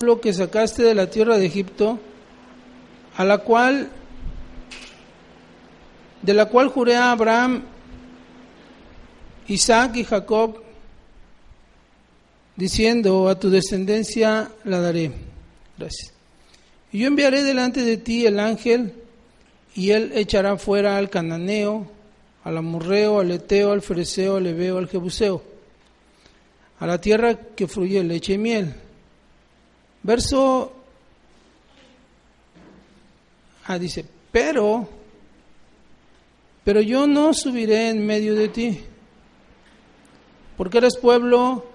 Que sacaste de la tierra de Egipto, a la cual de la cual juré a Abraham, Isaac y Jacob, diciendo, a tu descendencia la daré. Gracias. Y yo enviaré delante de ti el ángel, y él echará fuera al cananeo, al amorreo, al eteo, al fereceo, al ebeo, al jebuseo, a la tierra que fluye leche y miel. Verso Ah, dice, pero, pero yo no subiré en medio de ti, porque eres pueblo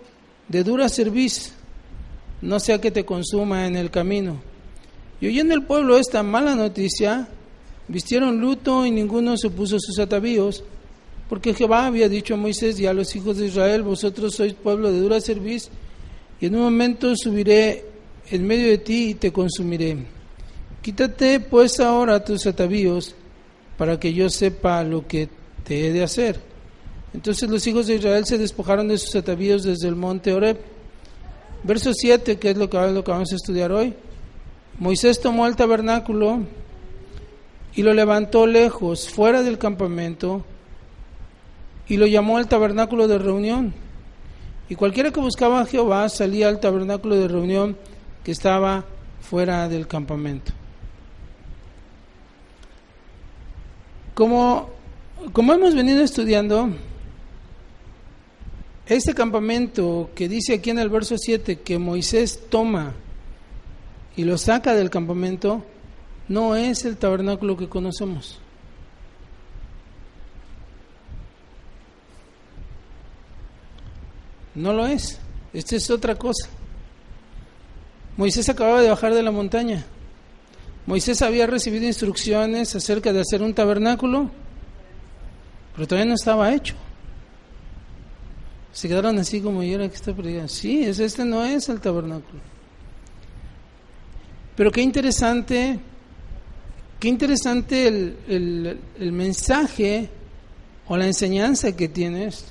de dura cerviz, no sea que te consuma en el camino. Y oyendo el pueblo esta mala noticia, vistieron luto y ninguno se puso sus atavíos, porque Jehová había dicho a Moisés y a los hijos de Israel, vosotros sois pueblo de dura cerviz, y en un momento subiré en medio de ti y te consumiré. Quítate pues ahora tus atavíos para que yo sepa lo que te he de hacer. Entonces los hijos de Israel se despojaron de sus atavíos desde el monte Oreb. Verso 7, que es lo que, lo que vamos a estudiar hoy. Moisés tomó el tabernáculo y lo levantó lejos, fuera del campamento, y lo llamó el tabernáculo de reunión. Y cualquiera que buscaba a Jehová salía al tabernáculo de reunión que estaba fuera del campamento. Como, como hemos venido estudiando, este campamento que dice aquí en el verso 7 que Moisés toma y lo saca del campamento, no es el tabernáculo que conocemos. No lo es. Esta es otra cosa. Moisés acababa de bajar de la montaña. Moisés había recibido instrucciones acerca de hacer un tabernáculo, pero todavía no estaba hecho. Se quedaron así como yo era que está predicando. Sí, este no es el tabernáculo. Pero qué interesante, qué interesante el, el mensaje o la enseñanza que tienes.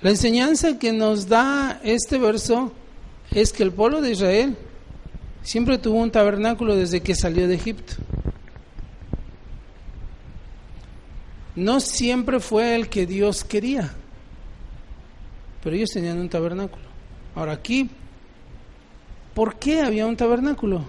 La enseñanza que nos da este verso es que el pueblo de Israel siempre tuvo un tabernáculo desde que salió de Egipto. No siempre fue el que Dios quería, pero ellos tenían un tabernáculo. Ahora aquí, ¿por qué había un tabernáculo?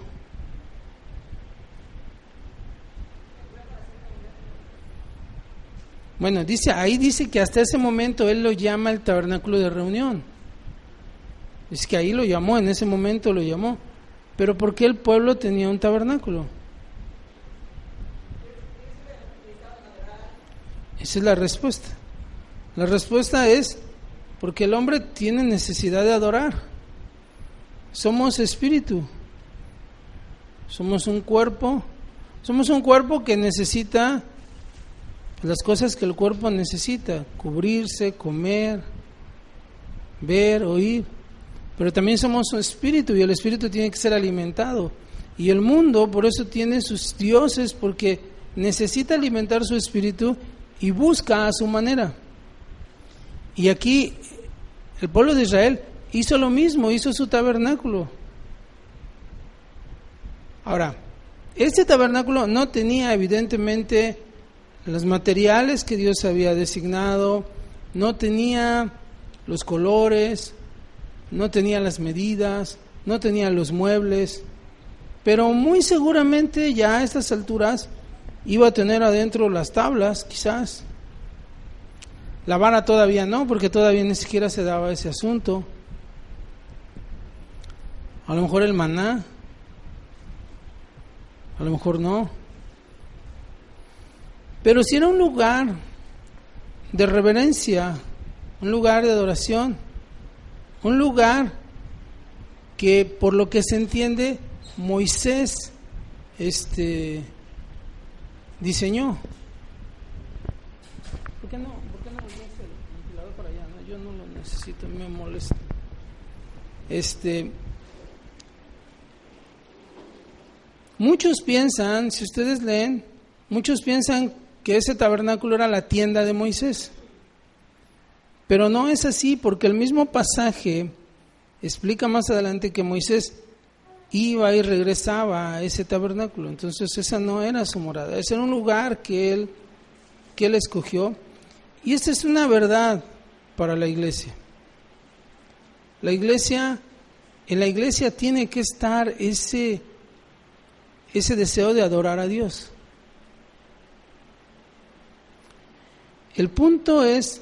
Bueno, dice, ahí dice que hasta ese momento él lo llama el tabernáculo de reunión. Es que ahí lo llamó, en ese momento lo llamó. Pero ¿por qué el pueblo tenía un tabernáculo? Esa es la respuesta. La respuesta es porque el hombre tiene necesidad de adorar. Somos espíritu. Somos un cuerpo. Somos un cuerpo que necesita las cosas que el cuerpo necesita. Cubrirse, comer, ver, oír. Pero también somos un espíritu y el espíritu tiene que ser alimentado. Y el mundo por eso tiene sus dioses porque necesita alimentar su espíritu y busca a su manera. Y aquí el pueblo de Israel hizo lo mismo, hizo su tabernáculo. Ahora, este tabernáculo no tenía evidentemente los materiales que Dios había designado, no tenía los colores, no tenía las medidas, no tenía los muebles, pero muy seguramente ya a estas alturas iba a tener adentro las tablas, quizás. La vara todavía no, porque todavía ni siquiera se daba ese asunto. A lo mejor el maná, a lo mejor no. Pero si era un lugar de reverencia, un lugar de adoración, un lugar que por lo que se entiende Moisés este diseñó. ¿Por qué no? ¿Por qué no el ventilador para allá? No, yo no lo necesito, me molesta. Este Muchos piensan, si ustedes leen, muchos piensan que ese tabernáculo era la tienda de Moisés. Pero no es así, porque el mismo pasaje explica más adelante que Moisés iba y regresaba a ese tabernáculo. Entonces esa no era su morada, ese era un lugar que él, que él escogió. Y esta es una verdad para la iglesia. La iglesia, en la iglesia tiene que estar ese ese deseo de adorar a Dios. El punto es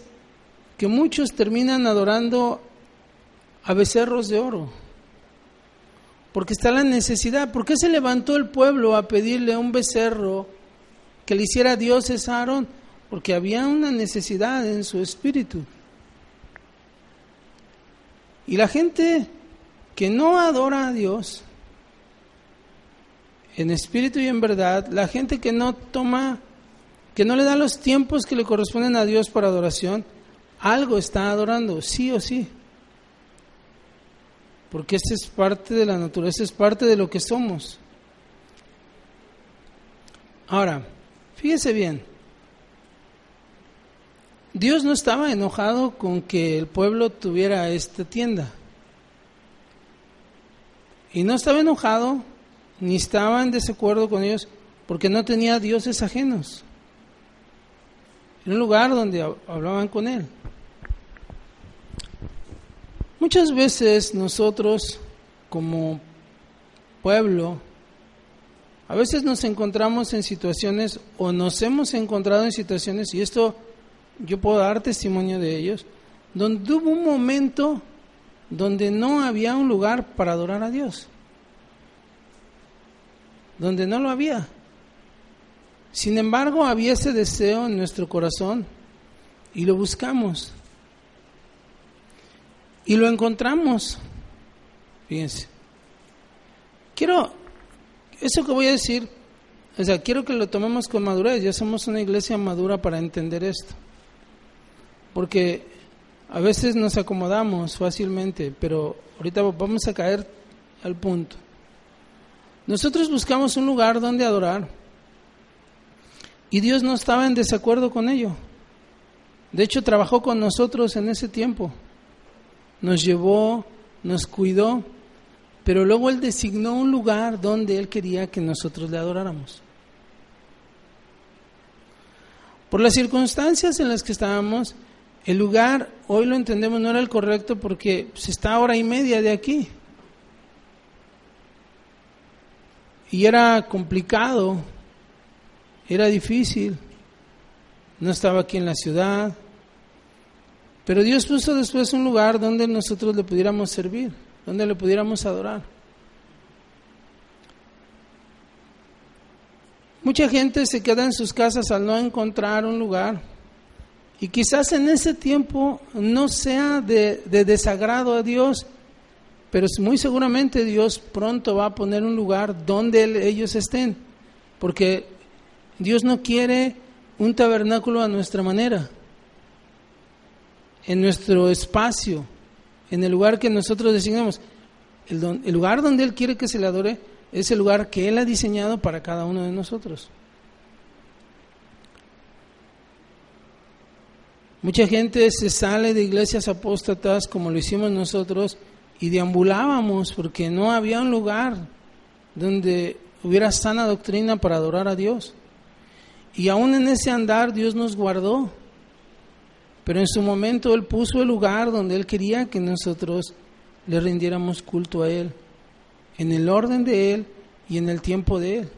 que muchos terminan adorando a becerros de oro, porque está la necesidad. ¿Por qué se levantó el pueblo a pedirle un becerro que le hiciera dioses a Aarón? Porque había una necesidad en su espíritu. Y la gente que no adora a Dios, en espíritu y en verdad, la gente que no toma, que no le da los tiempos que le corresponden a Dios para adoración, algo está adorando, sí o sí. Porque esta es parte de la naturaleza, es parte de lo que somos. Ahora, fíjese bien, Dios no estaba enojado con que el pueblo tuviera esta tienda. Y no estaba enojado ni estaba en desacuerdo con ellos porque no tenía dioses ajenos. En un lugar donde hablaban con él. Muchas veces nosotros como pueblo, a veces nos encontramos en situaciones o nos hemos encontrado en situaciones, y esto yo puedo dar testimonio de ellos, donde hubo un momento donde no había un lugar para adorar a Dios donde no lo había. Sin embargo, había ese deseo en nuestro corazón y lo buscamos. Y lo encontramos. Fíjense. Quiero, eso que voy a decir, o sea, quiero que lo tomemos con madurez. Ya somos una iglesia madura para entender esto. Porque a veces nos acomodamos fácilmente, pero ahorita vamos a caer al punto. Nosotros buscamos un lugar donde adorar y Dios no estaba en desacuerdo con ello. De hecho, trabajó con nosotros en ese tiempo. Nos llevó, nos cuidó, pero luego Él designó un lugar donde Él quería que nosotros le adoráramos. Por las circunstancias en las que estábamos, el lugar, hoy lo entendemos, no era el correcto porque se está a hora y media de aquí. Y era complicado, era difícil, no estaba aquí en la ciudad, pero Dios puso después un lugar donde nosotros le pudiéramos servir, donde le pudiéramos adorar. Mucha gente se queda en sus casas al no encontrar un lugar. Y quizás en ese tiempo no sea de, de desagrado a Dios pero muy seguramente Dios pronto va a poner un lugar donde ellos estén, porque Dios no quiere un tabernáculo a nuestra manera, en nuestro espacio, en el lugar que nosotros designamos. El, lugar donde Él quiere que se le adore es el lugar que Él ha diseñado para cada uno de nosotros. Mucha gente se sale de iglesias apóstatas como lo hicimos nosotros y deambulábamos porque no había un lugar donde hubiera sana doctrina para adorar a Dios. Y aún en ese andar Dios nos guardó. Pero en su momento Él puso el lugar donde Él quería que nosotros le rindiéramos culto a Él, en el orden de Él y en el tiempo de Él.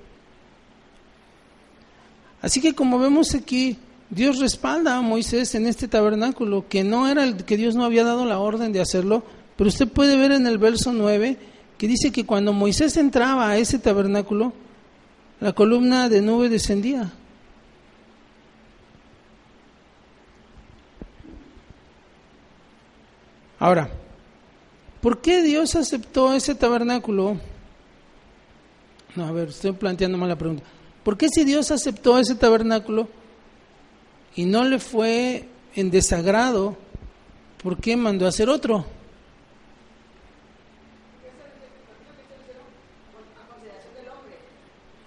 Así que como vemos aquí, Dios respalda a Moisés en este tabernáculo, que no era el que Dios no había dado la orden de hacerlo, pero usted puede ver en el verso 9 que dice que cuando Moisés entraba a ese tabernáculo, la columna de nube descendía. Ahora, ¿por qué Dios aceptó ese tabernáculo? No, a ver, estoy planteando mal la pregunta. ¿Por qué si Dios aceptó ese tabernáculo y no le fue en desagrado, ¿por qué mandó a hacer otro?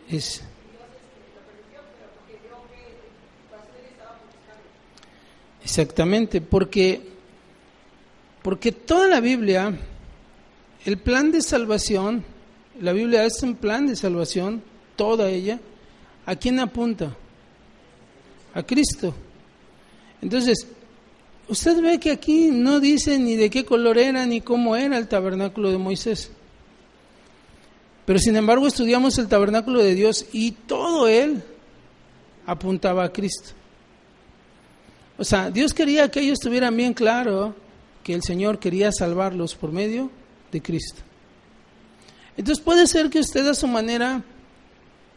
Es, exactamente, porque, porque toda la Biblia, el plan de salvación, la Biblia es un plan de salvación, toda ella, ¿a quién apunta? A Cristo. Entonces, usted ve que aquí no dice ni de qué color era ni cómo era el tabernáculo de Moisés. Pero sin embargo estudiamos el tabernáculo de Dios y todo él apuntaba a Cristo. O sea, Dios quería que ellos tuvieran bien claro que el Señor quería salvarlos por medio de Cristo. Entonces puede ser que usted a su manera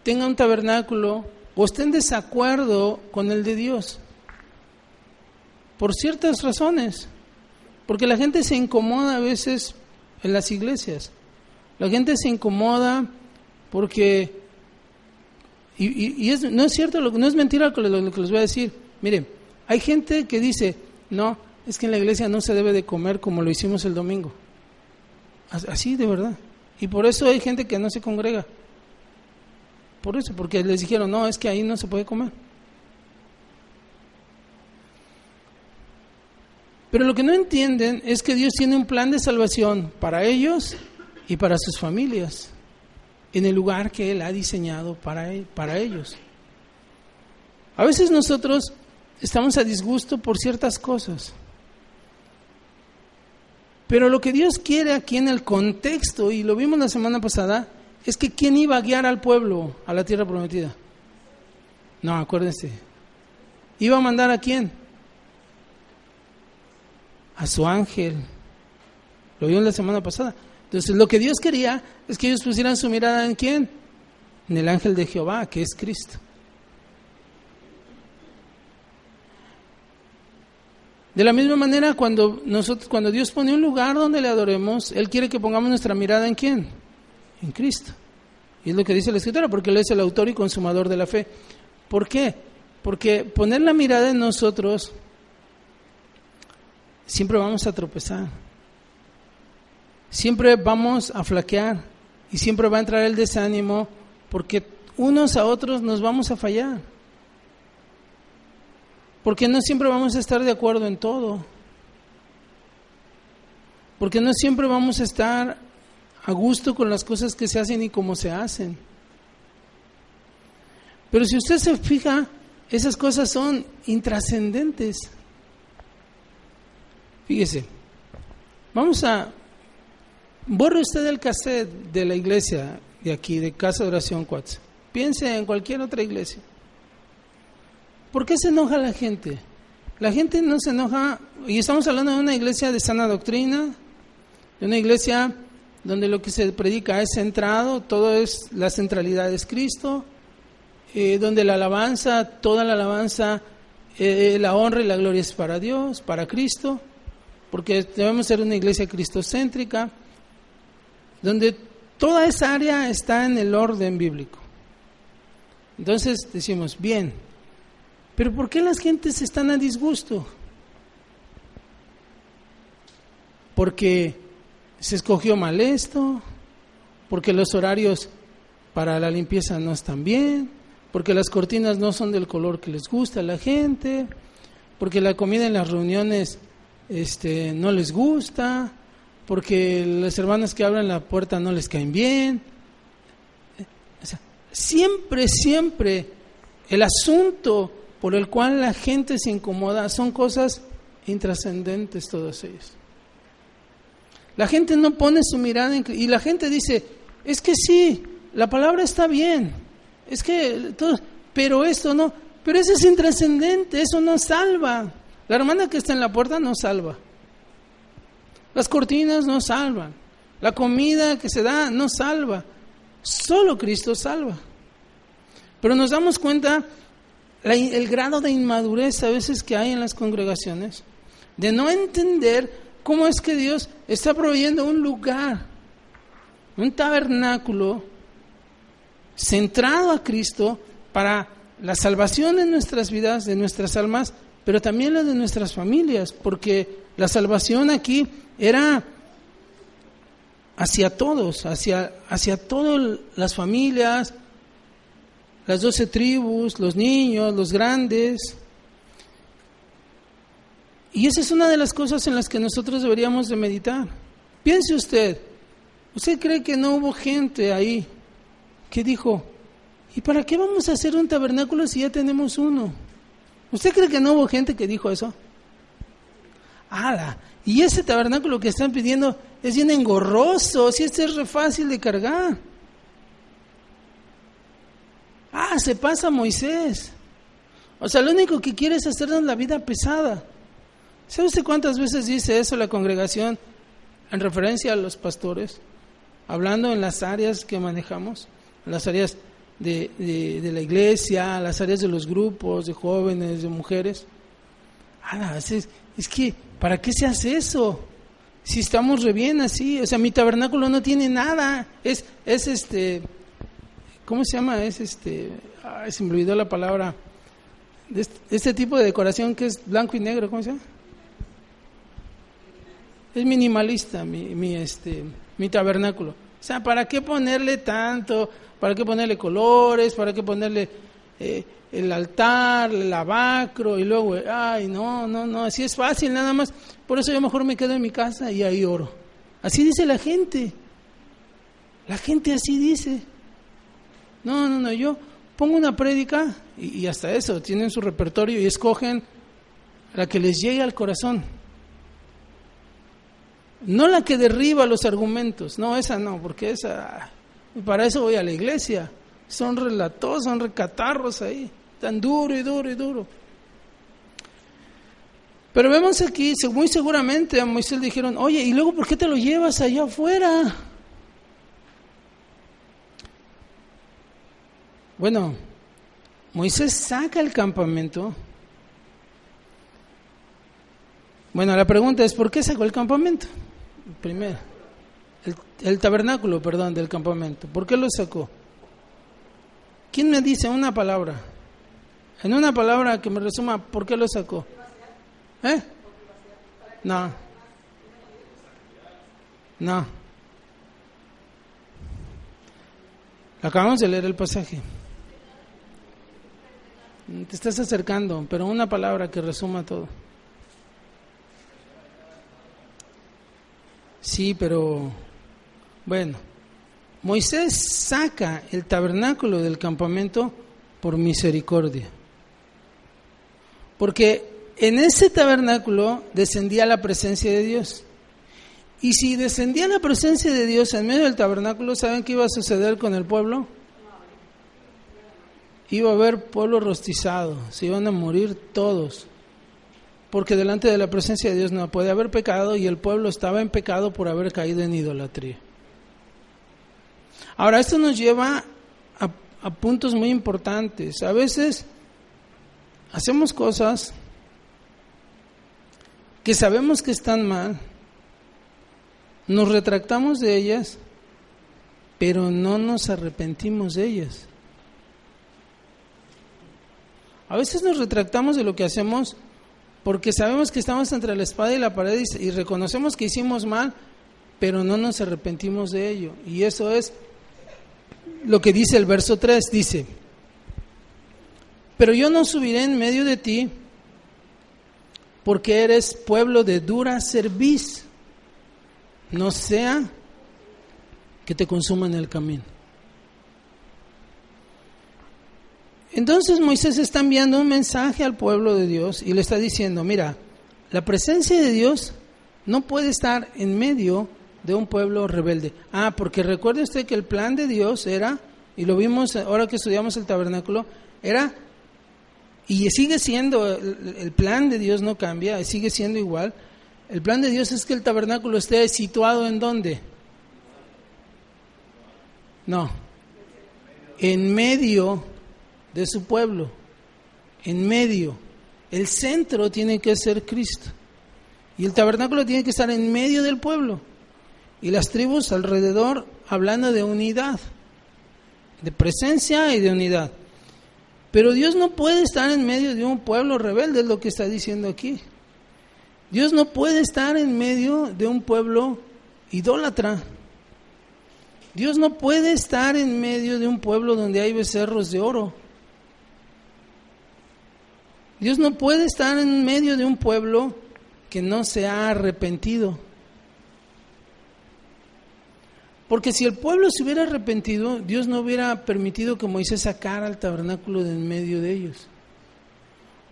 tenga un tabernáculo o esté en desacuerdo con el de Dios. Por ciertas razones. Porque la gente se incomoda a veces en las iglesias. La gente se incomoda porque, y, es, no es cierto, no es mentira lo, que les voy a decir. Miren, hay gente que dice, no, es que en la iglesia no se debe de comer como lo hicimos el domingo. Así de verdad. Y por eso hay gente que no se congrega. Por eso, porque les dijeron, no, es que ahí no se puede comer. Pero lo que no entienden es que Dios tiene un plan de salvación para ellos y para sus familias, en el lugar que Él ha diseñado para, e, para ellos. A veces nosotros estamos a disgusto por ciertas cosas, pero lo que Dios quiere aquí en el contexto, y lo vimos la semana pasada, es que ¿quién iba a guiar al pueblo a la tierra prometida? No, acuérdense. ¿Iba a mandar a quién? A su ángel. Lo vimos la semana pasada. Entonces, lo que Dios quería es que ellos pusieran su mirada en quién? En el ángel de Jehová, que es Cristo. De la misma manera, cuando, nosotros, cuando Dios pone un lugar donde le adoremos, Él quiere que pongamos nuestra mirada en quién? En Cristo. Y es lo que dice la Escritura, porque Él es el autor y consumador de la fe. ¿Por qué? Porque poner la mirada en nosotros, siempre vamos a tropezar siempre vamos a flaquear y siempre va a entrar el desánimo porque unos a otros nos vamos a fallar. Porque no siempre vamos a estar de acuerdo en todo. Porque no siempre vamos a estar a gusto con las cosas que se hacen y cómo se hacen. Pero si usted se fija, esas cosas son intrascendentes. Fíjese, vamos a Borre usted el cassette de la iglesia de aquí, de Casa de Oración Cuatz. Piense en cualquier otra iglesia. ¿Por qué se enoja la gente? La gente no se enoja, y estamos hablando de una iglesia de sana doctrina, de una iglesia donde lo que se predica es centrado, todo es la centralidad es Cristo, eh, donde la alabanza, toda la alabanza, eh, la honra y la gloria es para Dios, para Cristo, porque debemos ser una iglesia cristocéntrica donde toda esa área está en el orden bíblico. Entonces decimos, bien, pero ¿por qué las gentes están a disgusto? Porque se escogió mal esto, porque los horarios para la limpieza no están bien, porque las cortinas no son del color que les gusta a la gente, porque la comida en las reuniones este, no les gusta, porque las hermanas que abren la puerta no les caen bien. siempre, siempre el asunto por el cual la gente se incomoda son cosas intrascendentes todas ellas. La gente no pone su mirada en, y la gente dice, es que sí, la palabra está bien, es que todo, pero esto no, pero eso es intrascendente, eso no salva. La hermana que está en la puerta no salva. Las cortinas no salvan. La comida que se da no salva. Solo Cristo salva. Pero nos damos cuenta el grado de inmadurez a veces que hay en las congregaciones, de no entender cómo es que Dios está proveyendo un lugar, un tabernáculo centrado a Cristo para la salvación de nuestras vidas, de nuestras almas, pero también la de nuestras familias, porque la salvación aquí era hacia todos, hacia, hacia todas las familias, las doce tribus, los niños, los grandes. Y esa es una de las cosas en las que nosotros deberíamos de meditar. Piense usted, ¿usted cree que no hubo gente ahí que dijo, ¿y para qué vamos a hacer un tabernáculo si ya tenemos uno? ¿Usted cree que no hubo gente que dijo eso? ¡Hala! Y ese tabernáculo que están pidiendo es bien engorroso, si este es fácil de cargar. Ah, se pasa Moisés. O sea, lo único que quiere es hacernos la vida pesada. ¿Sabe usted cuántas veces dice eso la congregación en referencia a los pastores? Hablando en las áreas que manejamos, en las áreas de, de, la iglesia, las áreas de los grupos, de jóvenes, de mujeres. Ah, es, es que, ¿para qué se hace eso? Si estamos re bien así, o sea, mi tabernáculo no tiene nada, es, es este, ¿cómo se llama? Es este, ay, se me olvidó la palabra, este, este, tipo de decoración que es blanco y negro, ¿cómo se llama? Es minimalista mi, mi, este, mi tabernáculo. O sea, ¿para qué ponerle tanto? ¿Para qué ponerle colores? ¿Para qué ponerle eh, el altar, el lavacro? Y luego, ay, no, no, no, así es fácil nada más. Por eso yo mejor me quedo en mi casa y ahí oro. Así dice la gente. La gente así dice. No, no, no, yo pongo una prédica y, y hasta eso, tienen su repertorio y escogen la que les llegue al corazón. No la que derriba los argumentos, no, esa no, porque esa, para eso voy a la iglesia. Son relatos, son recatarros ahí, tan duro y duro y duro. Pero vemos aquí, muy seguramente a Moisés le dijeron, oye, ¿y luego por qué te lo llevas allá afuera? Bueno, Moisés saca el campamento. Bueno, la pregunta es, ¿por qué sacó el campamento? Primero, el, tabernáculo, perdón, del campamento. ¿Por qué lo sacó? ¿Quién me dice una palabra? En una palabra que me resuma, ¿por qué lo sacó? ¿Eh? No. No. Acabamos de leer el pasaje. Te estás acercando, pero una palabra que resuma todo. Sí, pero bueno, Moisés saca el tabernáculo del campamento por misericordia. Porque en ese tabernáculo descendía la presencia de Dios. Y si descendía la presencia de Dios en medio del tabernáculo, ¿saben qué iba a suceder con el pueblo? Iba a haber pueblo rostizado, se iban a morir todos, porque delante de la presencia de Dios no puede haber pecado y el pueblo estaba en pecado por haber caído en idolatría. Ahora, esto nos lleva a, a puntos muy importantes. A veces hacemos cosas que sabemos que están mal, nos retractamos de ellas, pero no nos arrepentimos de ellas. A veces nos retractamos de lo que hacemos porque sabemos que estamos entre la espada y la pared y, reconocemos que hicimos mal, pero no nos arrepentimos de ello. Y eso es lo que dice el verso 3, dice, pero yo no subiré en medio de ti porque eres pueblo de dura cerviz, no sea que te consuma en el camino. Entonces Moisés está enviando un mensaje al pueblo de Dios y le está diciendo, mira, la presencia de Dios no puede estar en medio de un pueblo rebelde. Ah, porque recuerde usted que el plan de Dios era, y lo vimos ahora que estudiamos el tabernáculo, era, y sigue siendo, el, plan de Dios no cambia, sigue siendo igual. El plan de Dios es que el tabernáculo esté situado en dónde? No, en medio de su pueblo, en medio. El centro tiene que ser Cristo. Y el tabernáculo tiene que estar en medio del pueblo. Y las tribus alrededor hablando de unidad, de presencia y de unidad. Pero Dios no puede estar en medio de un pueblo rebelde, es lo que está diciendo aquí. Dios no puede estar en medio de un pueblo idólatra. Dios no puede estar en medio de un pueblo donde hay becerros de oro. Dios no puede estar en medio de un pueblo que no se ha arrepentido. Porque si el pueblo se hubiera arrepentido, Dios no hubiera permitido que Moisés sacara el tabernáculo de en medio de ellos.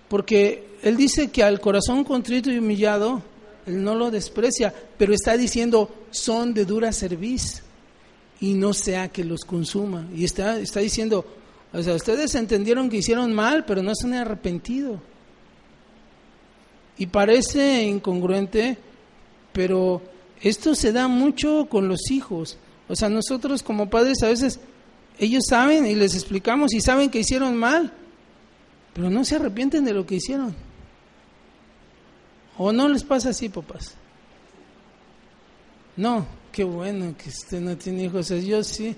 Porque Él dice que al corazón contrito y humillado, Él no lo desprecia, pero está diciendo, son de dura cerviz y no sea que los consuma. Y está, está diciendo, o sea, ustedes entendieron que hicieron mal, pero no se han arrepentido. Y parece incongruente, pero esto se da mucho con los hijos. O sea, nosotros como padres a veces, ellos saben y les explicamos y saben que hicieron mal, pero no se arrepienten de lo que hicieron. ¿O no les pasa así, papás? No, qué bueno que usted no tiene hijos, yo sí.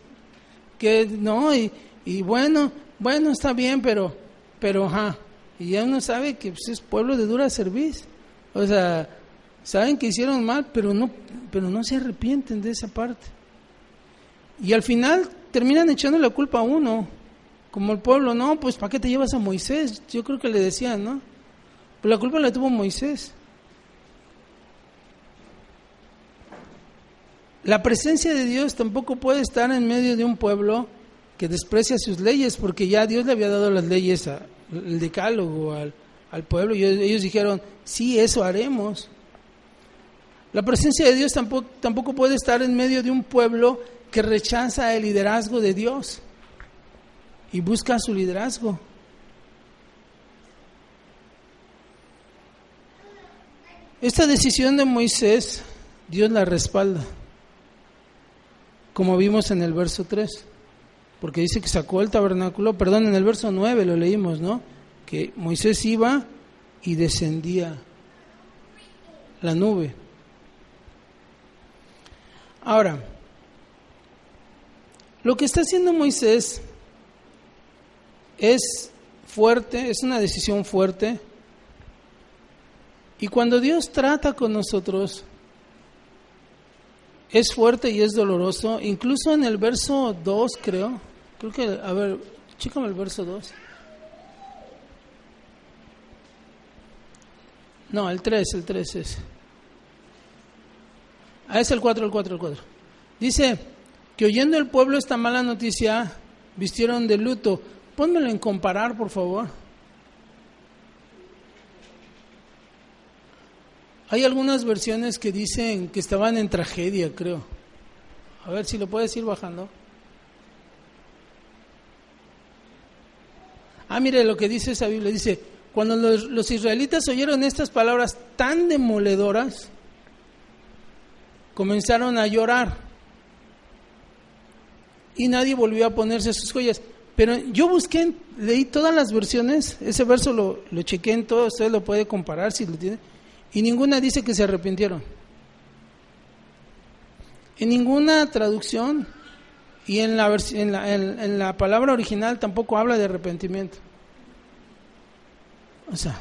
Que no, y, y bueno, bueno, está bien, pero, pero, ajá. Y ya uno sabe que pues, es pueblo de dura servicio. O sea, saben que hicieron mal, pero no, pero no se arrepienten de esa parte. Y al final terminan echando la culpa a uno, como el pueblo, no, pues ¿para qué te llevas a Moisés? Yo creo que le decían, ¿no? Pero la culpa la tuvo Moisés. La presencia de Dios tampoco puede estar en medio de un pueblo que desprecia sus leyes, porque ya Dios le había dado las leyes, al decálogo al, al pueblo, y ellos dijeron, sí, eso haremos. La presencia de Dios tampoco, tampoco puede estar en medio de un pueblo que rechaza el liderazgo de Dios y busca su liderazgo. Esta decisión de Moisés, Dios la respalda, como vimos en el verso 3, porque dice que sacó el tabernáculo, perdón, en el verso 9 lo leímos, ¿no? Que Moisés iba y descendía la nube. Ahora, lo que está haciendo Moisés es fuerte, es una decisión fuerte. Y cuando Dios trata con nosotros, es fuerte y es doloroso. Incluso en el verso 2, creo. Creo que, a ver, chícame el verso 2. No, el 3, el 3 es. Ah, es el 4, el 4, el 4. Dice, que oyendo el pueblo esta mala noticia, vistieron de luto. Pónmelo en comparar, por favor. Hay algunas versiones que dicen que estaban en tragedia, creo. A ver si lo puedes ir bajando. Ah, mire lo que dice esa Biblia. Dice, cuando los, los israelitas oyeron estas palabras tan demoledoras, comenzaron a llorar y nadie volvió a ponerse sus joyas. Pero yo busqué, leí todas las versiones, ese verso lo, lo chequé en todo, usted lo puede comparar si lo tiene, y ninguna dice que se arrepintieron. En ninguna traducción y en la, en la, en la palabra original tampoco habla de arrepentimiento. O sea,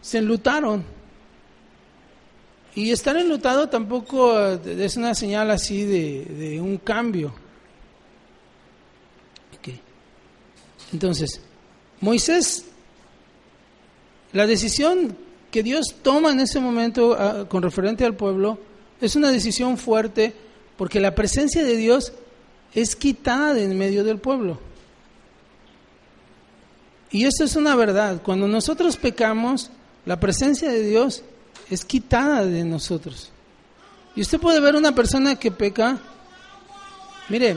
se enlutaron. Y estar enlutado tampoco es una señal así de, de un cambio. Entonces, Moisés, la decisión que Dios toma en ese momento ah, con referente al pueblo es una decisión fuerte porque la presencia de Dios es quitada de en medio del pueblo. Y esto es una verdad. Cuando nosotros pecamos, la presencia de Dios es quitada de nosotros. Y usted puede ver una persona que peca, mire,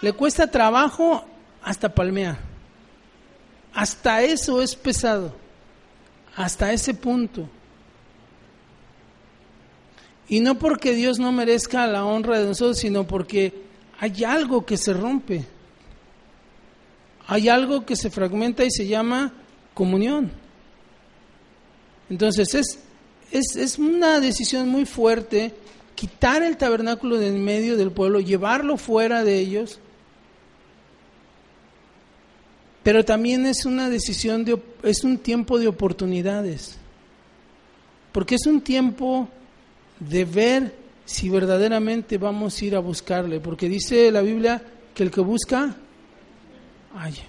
le cuesta trabajo hasta palmear. Hasta eso es pesado, hasta ese punto. Y no porque Dios no merezca la honra de nosotros, sino porque hay algo que se rompe. Hay algo que se fragmenta y se llama comunión. Entonces es, es, es una decisión muy fuerte quitar el tabernáculo de en medio del pueblo, llevarlo fuera de ellos. Pero también es una decisión de es un tiempo de oportunidades. Porque es un tiempo de ver si verdaderamente vamos a ir a buscarle, porque dice la Biblia que el que busca haya.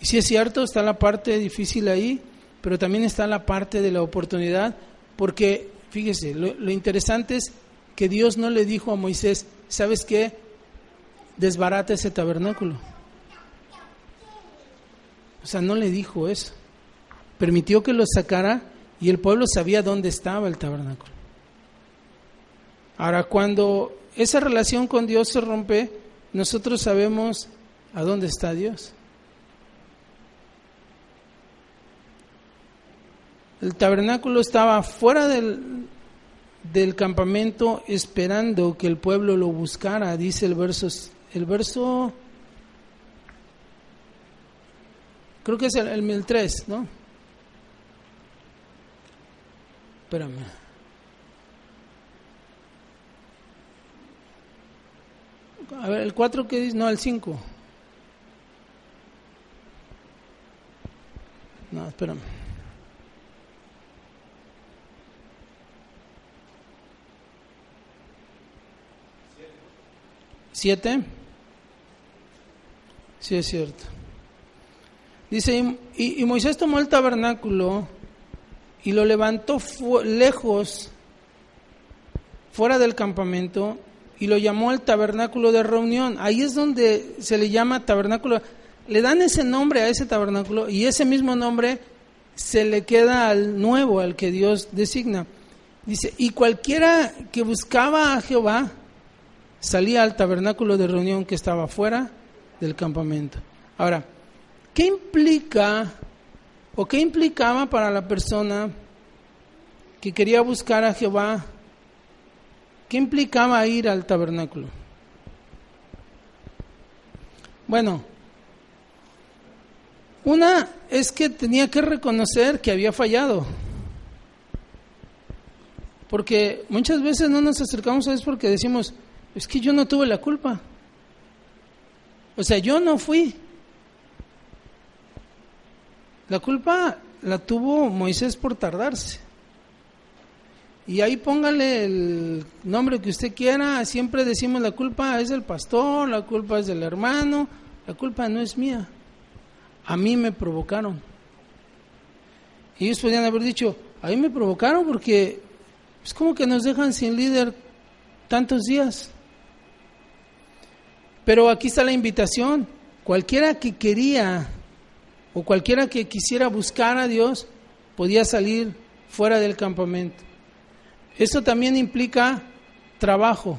Y si es cierto, está la parte difícil ahí, pero también está la parte de la oportunidad, porque fíjese, lo, interesante es que Dios no le dijo a Moisés, ¿sabes qué? Desbarata ese tabernáculo. O sea, no le dijo eso. Permitió que lo sacara y el pueblo sabía dónde estaba el tabernáculo. Ahora, cuando esa relación con Dios se rompe, nosotros sabemos a dónde está Dios. El tabernáculo estaba fuera del, del campamento esperando que el pueblo lo buscara, dice el verso, el verso, creo que es el, el 1003, ¿no? Espérame. A ver, el 4 que dice, no, el 5. No, espérame. ¿Siete? Sí, es cierto. Dice, y, y Moisés tomó el tabernáculo y lo levantó lejos, fuera del campamento, y lo llamó el tabernáculo de reunión. Ahí es donde se le llama tabernáculo. Le dan ese nombre a ese tabernáculo y ese mismo nombre se le queda al nuevo, al que Dios designa. Dice, y cualquiera que buscaba a Jehová salía al tabernáculo de reunión que estaba fuera del campamento. Ahora, ¿qué implica o qué implicaba para la persona que quería buscar a Jehová ¿Qué implicaba ir al tabernáculo? Bueno, una es que tenía que reconocer que había fallado. Porque muchas veces no nos acercamos a eso porque decimos, es que yo no tuve la culpa. O sea, yo no fui. La culpa la tuvo Moisés por tardarse. Y ahí póngale el nombre que usted quiera, siempre decimos la culpa es del pastor, la culpa es del hermano, la culpa no es mía. A mí me provocaron. Y ellos podrían haber dicho, a mí me provocaron porque es como que nos dejan sin líder tantos días. Pero aquí está la invitación. Cualquiera que quería o cualquiera que quisiera buscar a Dios podía salir fuera del campamento. Eso también implica trabajo,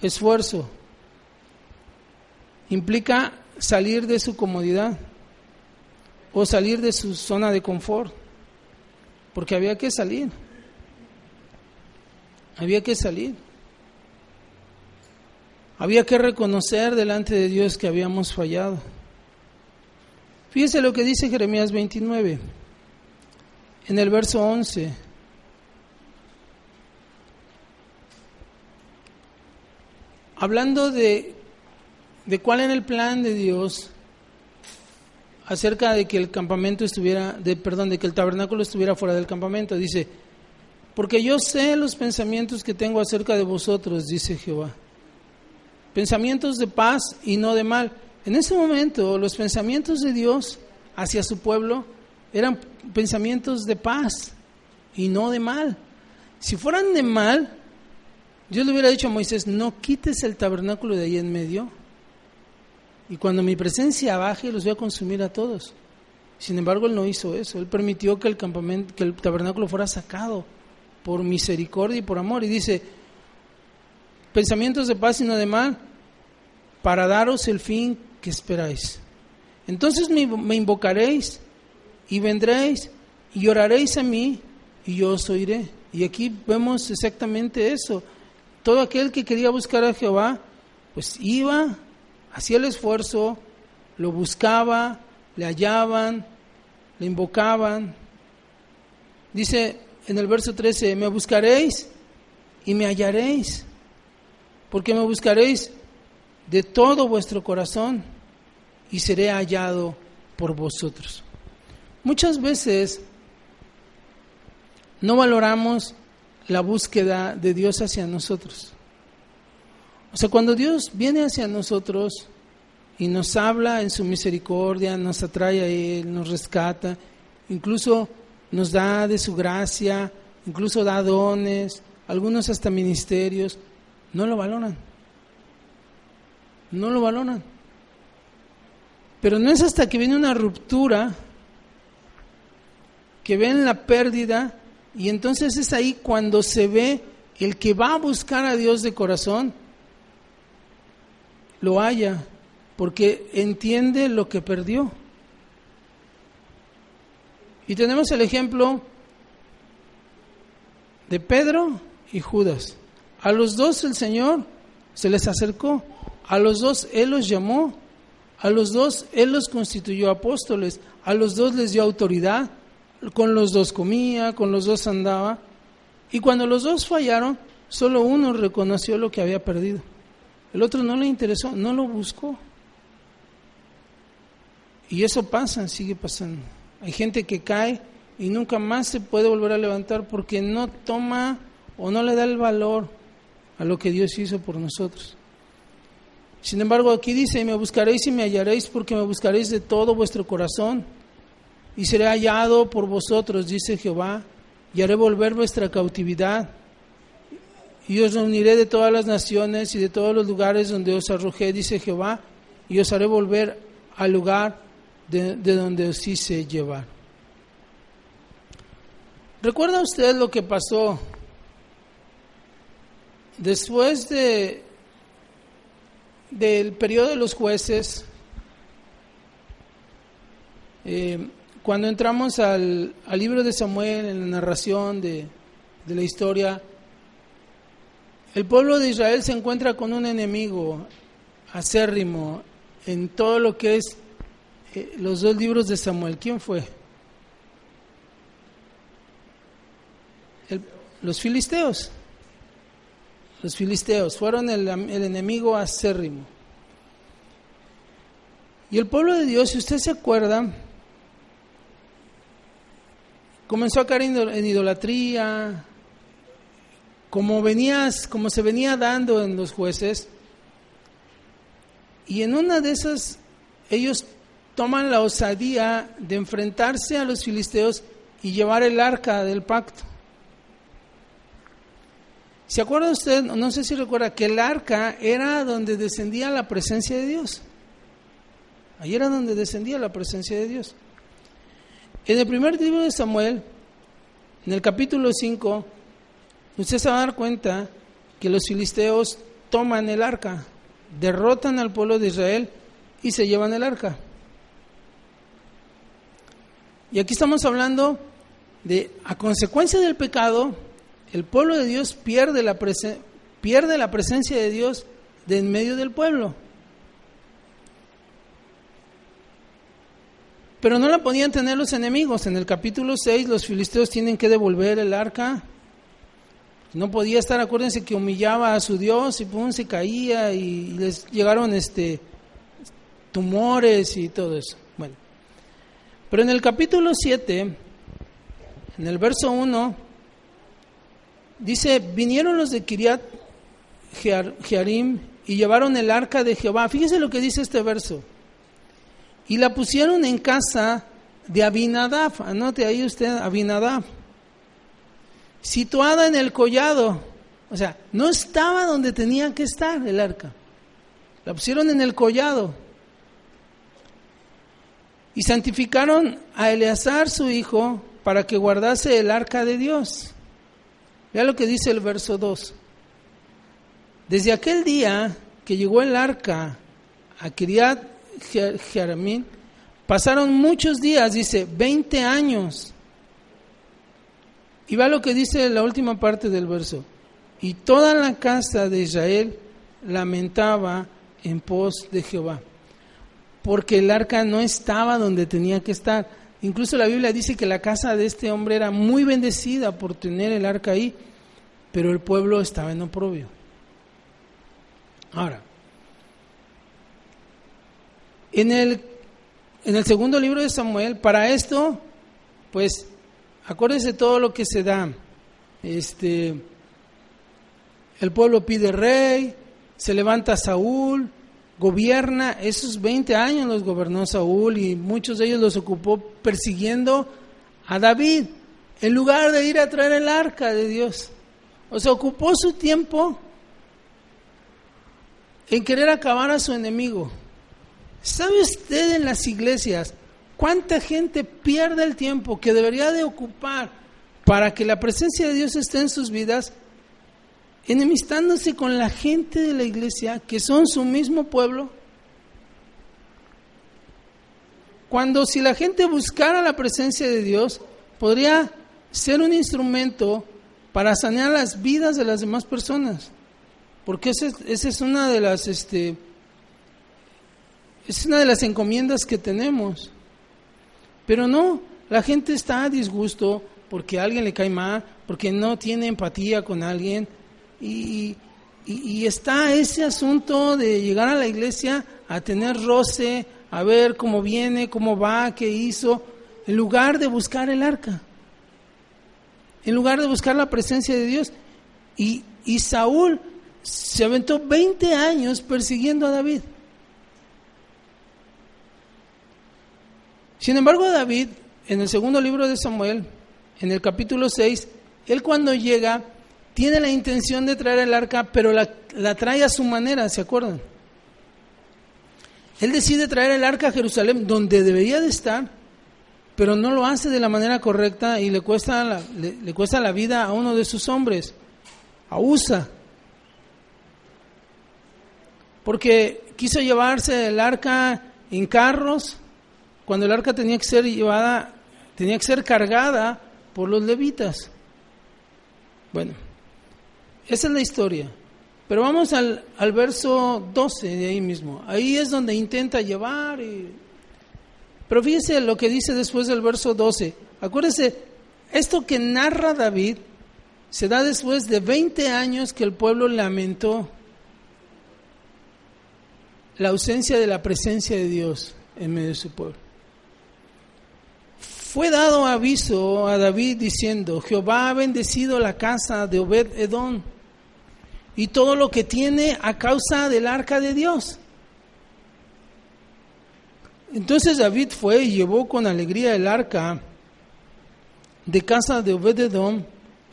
esfuerzo, implica salir de su comodidad o salir de su zona de confort, porque había que salir, había que salir, había que reconocer delante de Dios que habíamos fallado. Fíjese lo que dice Jeremías 29, en el verso 11. Hablando de, de cuál era el plan de Dios acerca de que el campamento estuviera, de, perdón, de que el tabernáculo estuviera fuera del campamento. Dice, porque yo sé los pensamientos que tengo acerca de vosotros, dice Jehová. Pensamientos de paz y no de mal. En ese momento los pensamientos de Dios hacia su pueblo eran pensamientos de paz y no de mal. Si fueran de mal, yo le hubiera dicho a Moisés, no quites el tabernáculo de ahí en medio y cuando mi presencia baje los voy a consumir a todos. Sin embargo, él no hizo eso. Él permitió que el campamento, que el tabernáculo fuera sacado por misericordia y por amor. Y dice, pensamientos de paz y no de mal, para daros el fin que esperáis. Entonces me, me invocaréis y vendréis y oraréis a mí y yo os oiré. Y aquí vemos exactamente eso todo aquel que quería buscar a Jehová, pues iba, hacía el esfuerzo, lo buscaba, le hallaban, le invocaban Dice en el verso 13, me buscaréis y me hallaréis, porque me buscaréis de todo vuestro corazón y seré hallado por vosotros. Muchas veces no valoramos la búsqueda de Dios hacia nosotros. O sea, cuando Dios viene hacia nosotros y nos habla en su misericordia, nos atrae a Él, nos rescata, incluso nos da de su gracia, incluso da dones, algunos hasta ministerios, no lo valoran. No lo valoran. Pero no es hasta que viene una ruptura que ven la pérdida y entonces es ahí cuando se ve el que va a buscar a Dios de corazón, lo haya, porque entiende lo que perdió. Y tenemos el ejemplo de Pedro y Judas. A los dos el Señor se les acercó, a los dos Él los llamó, a los dos Él los constituyó apóstoles, a los dos les dio autoridad, con los dos comía, con los dos andaba, y cuando los dos fallaron, solo uno reconoció lo que había perdido. El otro no le interesó, no lo buscó. Y eso pasa, sigue pasando. Hay gente que cae y nunca más se puede volver a levantar porque no toma o no le da el valor a lo que Dios hizo por nosotros. Sin embargo, aquí dice, me buscaréis y me hallaréis porque me buscaréis de todo vuestro corazón y seré hallado por vosotros, dice Jehová, y haré volver vuestra cautividad. Y os reuniré de todas las naciones y de todos los lugares donde os arrojé, dice Jehová, y os haré volver al lugar de, de donde os hice llevar. ¿Recuerda usted lo que pasó después de del periodo de los jueces? Eh, cuando entramos al, libro de Samuel, en la narración de, la historia, el pueblo de Israel se encuentra con un enemigo acérrimo en todo lo que es eh, los dos libros de Samuel. ¿Quién fue? los filisteos. Los filisteos fueron el, el enemigo acérrimo. Y el pueblo de Dios, si usted se acuerda, comenzó a caer en idolatría, como, venías, como se venía dando en los jueces, y en una de esas ellos toman la osadía de enfrentarse a los filisteos y llevar el arca del pacto. ¿Se acuerda usted? No sé si recuerda que el arca era donde descendía la presencia de Dios. Ahí era donde descendía la presencia de Dios. En el primer libro de Samuel, en el capítulo 5, usted se va a dar cuenta que los filisteos toman el arca, derrotan al pueblo de Israel y se llevan el arca. Y aquí estamos hablando de, a consecuencia del pecado, el pueblo de Dios pierde la, pierde la presencia de Dios de en medio del pueblo. Pero no la podían tener los enemigos. En el capítulo 6 los filisteos tienen que devolver el arca. No podía estar, acuérdense que humillaba a su Dios y pum, se caía y les llegaron este tumores y todo eso. Bueno. Pero en el capítulo 7, en el verso 1, dice, vinieron los de Kiriat Jearim y llevaron el arca de Jehová. Fíjese lo que dice este verso y la pusieron en casa de Abinadab, anote ahí usted Abinadab, situada en el collado, o sea, no estaba donde tenía que estar el arca, la pusieron en el collado. Y santificaron a Eleazar su hijo para que guardase el arca de Dios. Vea lo que dice el verso 2. Desde aquel día que llegó el arca a Kiriat Jeramín, pasaron muchos días, dice, 20 años. Y va lo que dice la última parte del verso. Y toda la casa de Israel lamentaba en pos de Jehová, porque el arca no estaba donde tenía que estar. Incluso la Biblia dice que la casa de este hombre era muy bendecida por tener el arca ahí, pero el pueblo estaba en oprobio. Ahora, en el, en el segundo libro de Samuel, para esto, pues, acuérdense todo lo que se da. Este, el pueblo pide rey, se levanta Saúl, gobierna, esos 20 años los gobernó Saúl y muchos de ellos los ocupó persiguiendo a David, en lugar de ir a traer el arca de Dios. O sea, ocupó su tiempo en querer acabar a su enemigo. ¿Sabe usted en las iglesias cuánta gente pierde el tiempo que debería de ocupar para que la presencia de Dios esté en sus vidas enemistándose con la gente de la iglesia que son su mismo pueblo? Cuando si la gente buscara la presencia de Dios, podría ser un instrumento para sanear las vidas de las demás personas. Porque esa, es una de las este, es una de las encomiendas que tenemos. Pero no, la gente está a disgusto porque a alguien le cae mal, porque no tiene empatía con alguien, y, está ese asunto de llegar a la iglesia a tener roce, a ver cómo viene, cómo va, qué hizo, en lugar de buscar el arca, en lugar de buscar la presencia de Dios. Y, Saúl se aventó 20 años persiguiendo a David. Sin embargo, David, en el segundo libro de Samuel, en el capítulo 6, él cuando llega tiene la intención de traer el arca, pero la, trae a su manera, ¿se acuerdan? Él decide traer el arca a Jerusalén, donde debería de estar, pero no lo hace de la manera correcta y le cuesta la, le, cuesta la vida a uno de sus hombres, a Usa, porque quiso llevarse el arca en carros, cuando el arca tenía que ser llevada, tenía que ser cargada por los levitas. Bueno, esa es la historia. Pero vamos al, al, verso 12 de ahí mismo. Ahí es donde intenta llevar. Pero fíjese lo que dice después del verso 12. Acuérdese, esto que narra David se da después de 20 años que el pueblo lamentó la ausencia de la presencia de Dios en medio de su pueblo. Fue dado aviso a David diciendo, Jehová ha bendecido la casa de Obed Edom y todo lo que tiene a causa del arca de Dios. Entonces David fue y llevó con alegría el arca de casa de Obededom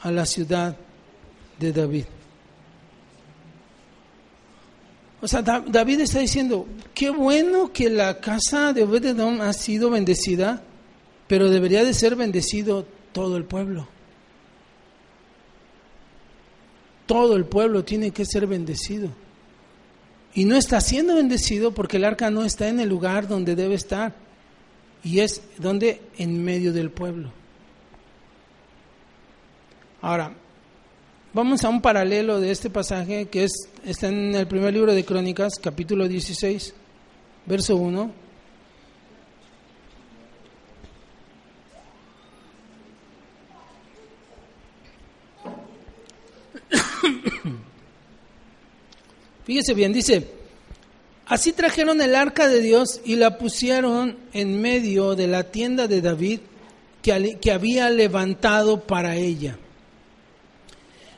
a la ciudad de David. O sea, David está diciendo, qué bueno que la casa de Obededom ha sido bendecida, pero debería de ser bendecido todo el pueblo. todo el pueblo tiene que ser bendecido. Y no está siendo bendecido porque el arca no está en el lugar donde debe estar. Y es donde en medio del pueblo. Ahora, vamos a un paralelo de este pasaje que es, está en el primer libro de Crónicas, capítulo 16, verso 1. Fíjese bien, dice, así trajeron el arca de Dios y la pusieron en medio de la tienda de David que, había levantado para ella.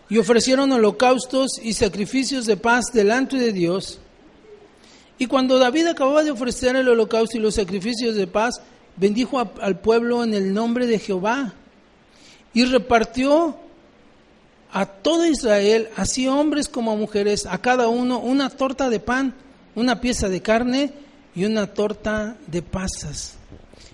Y ofrecieron holocaustos y sacrificios de paz delante de Dios. Y cuando David acababa de ofrecer el holocausto y los sacrificios de paz, bendijo al pueblo en el nombre de Jehová y repartió a todo Israel, así hombres como mujeres, a cada uno una torta de pan, una pieza de carne y una torta de pasas.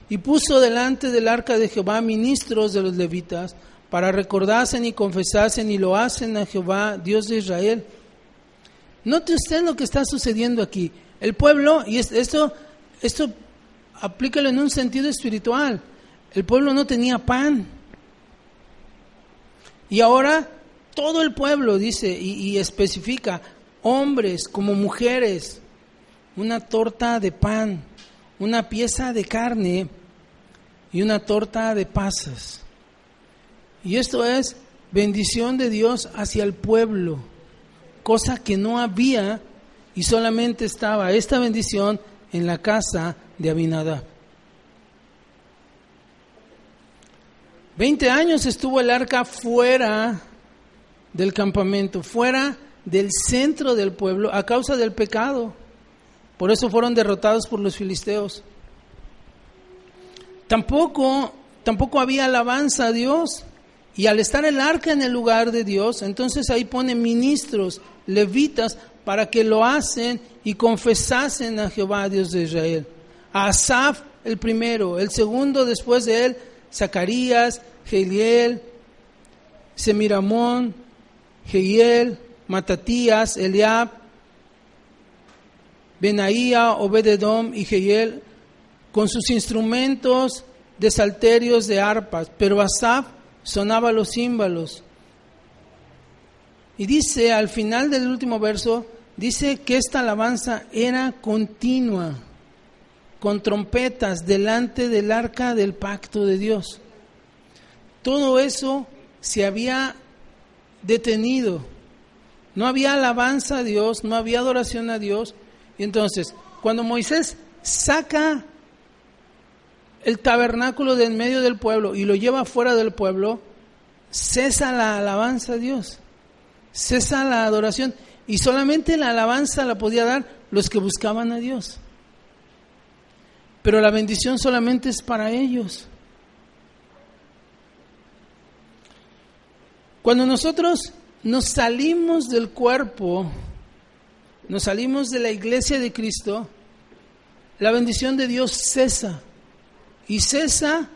Y puso delante del arca de Jehová ministros de los levitas para recordasen y confesasen y lo hacen a Jehová, Dios de Israel. Note usted lo que está sucediendo aquí. El pueblo, y esto, esto aplícalo en un sentido espiritual, el pueblo no tenía pan. Y ahora todo el pueblo dice y, especifica, hombres como mujeres, una torta de pan, una pieza de carne y una torta de pasas. Y esto es bendición de Dios hacia el pueblo, cosa que no había y solamente estaba esta bendición en la casa de Abinadab. Veinte años estuvo el arca fuera del campamento, fuera del centro del pueblo a causa del pecado. Por eso fueron derrotados por los filisteos. Tampoco, tampoco había alabanza a Dios. Y al estar el arca en el lugar de Dios, entonces ahí pone ministros, levitas, para que lo hacen y confesasen a Jehová, Dios de Israel. A Asaf el primero, el segundo después de él, Zacarías, Geliel, Semiramón, Jehiel, Matatías, Eliab, Benaía, Obededom y Jehiel, con sus instrumentos de salterios de arpas, pero Asaf sonaba los címbalos. Y dice al final del último verso, dice que esta alabanza era continua, con trompetas delante del arca del pacto de Dios. Todo eso se había detenido. No había alabanza a Dios, no había adoración a Dios. Y entonces, cuando Moisés saca el tabernáculo de en medio del pueblo y lo lleva fuera del pueblo, cesa la alabanza a Dios, cesa la adoración y solamente la alabanza la podía dar los que buscaban a Dios. Pero la bendición solamente es para ellos. Cuando nosotros nos salimos del cuerpo, nos salimos de la iglesia de Cristo, la bendición de Dios cesa y cesa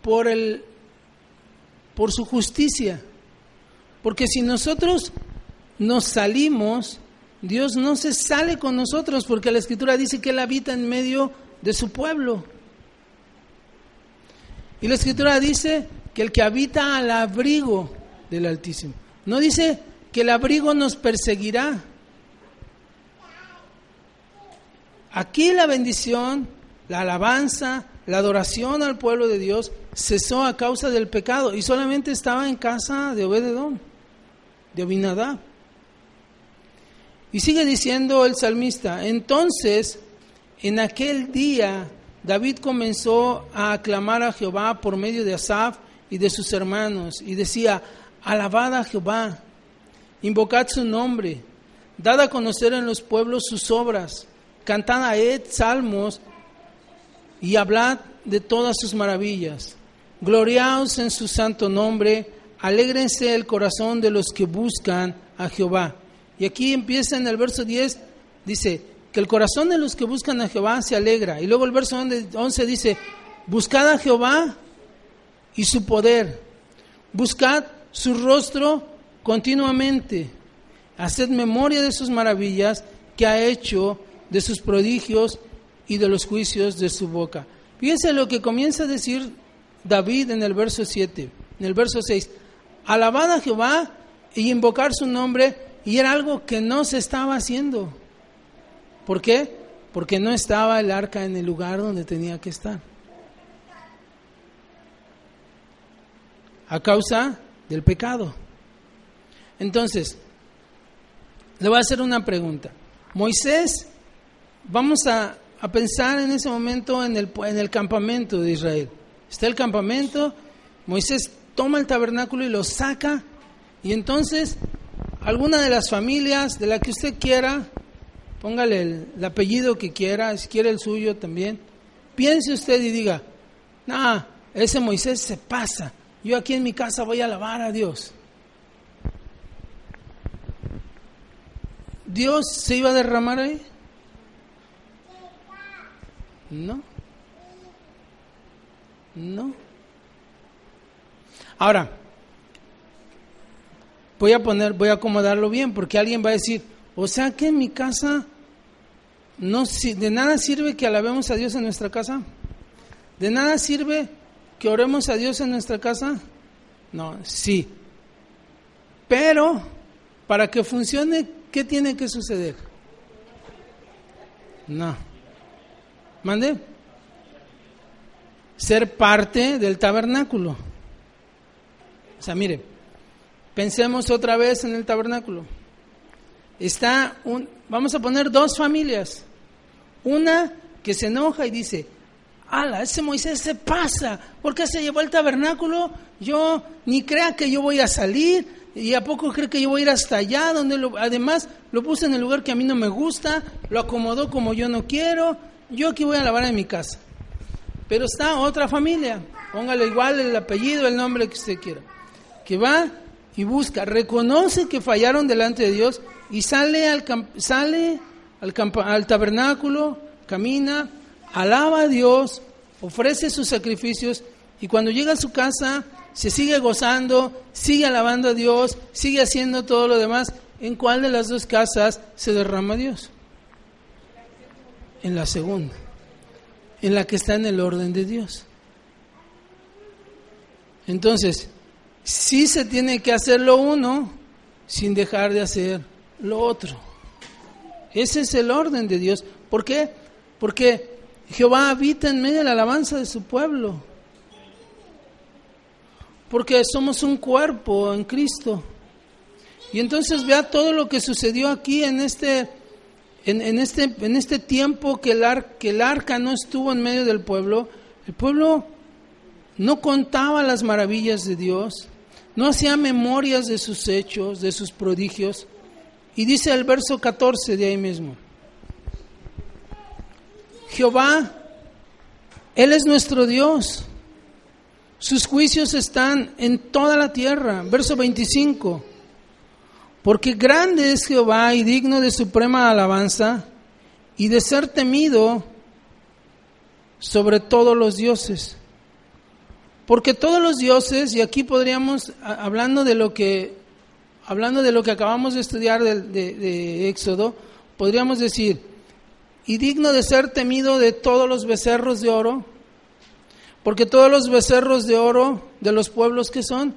por el por su justicia. Porque si nosotros nos salimos, Dios no se sale con nosotros porque la escritura dice que él habita en medio de su pueblo. Y la escritura dice que el que habita al abrigo del Altísimo. No dice que el abrigo nos perseguirá. Aquí la bendición, la alabanza, la adoración al pueblo de Dios cesó a causa del pecado y solamente estaba en casa de Obededón, de Obinadab. Y sigue diciendo el salmista, entonces en aquel día David comenzó a aclamar a Jehová por medio de Asaf y de sus hermanos y decía, Alabad a Jehová, invocad su nombre, dad a conocer en los pueblos sus obras, cantad a Ed salmos y hablad de todas sus maravillas. Gloriaos en su santo nombre, alégrense el corazón de los que buscan a Jehová. Y aquí empieza en el verso 10, dice, que el corazón de los que buscan a Jehová se alegra. Y luego el verso 11 dice, buscad a Jehová y su poder, buscad su rostro continuamente. Haced memoria de sus maravillas que ha hecho, de sus prodigios y de los juicios de su boca. Fíjense lo que comienza a decir David en el verso 7, en el verso 6. Alabad a Jehová y invocar su nombre, y era algo que no se estaba haciendo. ¿Por qué? Porque no estaba el arca en el lugar donde tenía que estar. A causa del pecado. Entonces, le voy a hacer una pregunta. Moisés, vamos a, pensar en ese momento en el, en el campamento de Israel. Está el campamento, Moisés toma el tabernáculo y lo saca, y entonces alguna de las familias, de la que usted quiera, póngale el, el apellido que quiera, si quiere el suyo también, piense usted y diga, no, ese Moisés se pasa, yo aquí en mi casa voy a alabar a Dios. ¿Dios se iba a derramar ahí? No. No. Ahora, voy a poner, voy a acomodarlo bien, porque alguien va a decir, o sea que en mi casa no de nada sirve que alabemos a Dios en nuestra casa. De nada sirve que oremos a Dios en nuestra casa? No, sí. Pero para que funcione, ¿qué tiene que suceder? No. ¿Mande? ser parte del tabernáculo. O sea, mire, pensemos otra vez en el tabernáculo. Está un, vamos a poner dos familias. Una que se enoja y dice, ala, ese Moisés se pasa, ¿por qué se llevó el tabernáculo? Yo ni crea que yo voy a salir, y a poco cree que yo voy a ir hasta allá, donde lo, además lo puse en el lugar que a mí no me gusta, lo acomodó como yo no quiero, yo aquí voy a lavar en mi casa. Pero está otra familia, póngale igual el apellido, el nombre que usted quiera, que va y busca, reconoce que fallaron delante de Dios y sale al, sale al, al tabernáculo, camina, alaba a Dios, ofrece sus sacrificios y cuando llega a su casa se sigue gozando, sigue alabando a Dios, sigue haciendo todo lo demás. ¿En cuál de las dos casas se derrama Dios? En la segunda, en la que está en el orden de Dios. Entonces, sí se tiene que hacer lo uno sin dejar de hacer lo otro. Ese es el orden de Dios. ¿Por qué? Porque Jehová habita en medio de la alabanza de su pueblo porque somos un cuerpo en Cristo. Y entonces vea todo lo que sucedió aquí en este, en, este, en este tiempo que el, que el arca no estuvo en medio del pueblo. El pueblo no contaba las maravillas de Dios, no hacía memorias de sus hechos, de sus prodigios. Y dice el verso 14 de ahí mismo, Jehová, Él es nuestro Dios sus juicios están en toda la tierra. Verso 25. Porque grande es Jehová y digno de suprema alabanza y de ser temido sobre todos los dioses. Porque todos los dioses, y aquí podríamos, hablando de lo que, hablando de lo que acabamos de estudiar de, de Éxodo, podríamos decir, y digno de ser temido de todos los becerros de oro, porque todos los becerros de oro de los pueblos que son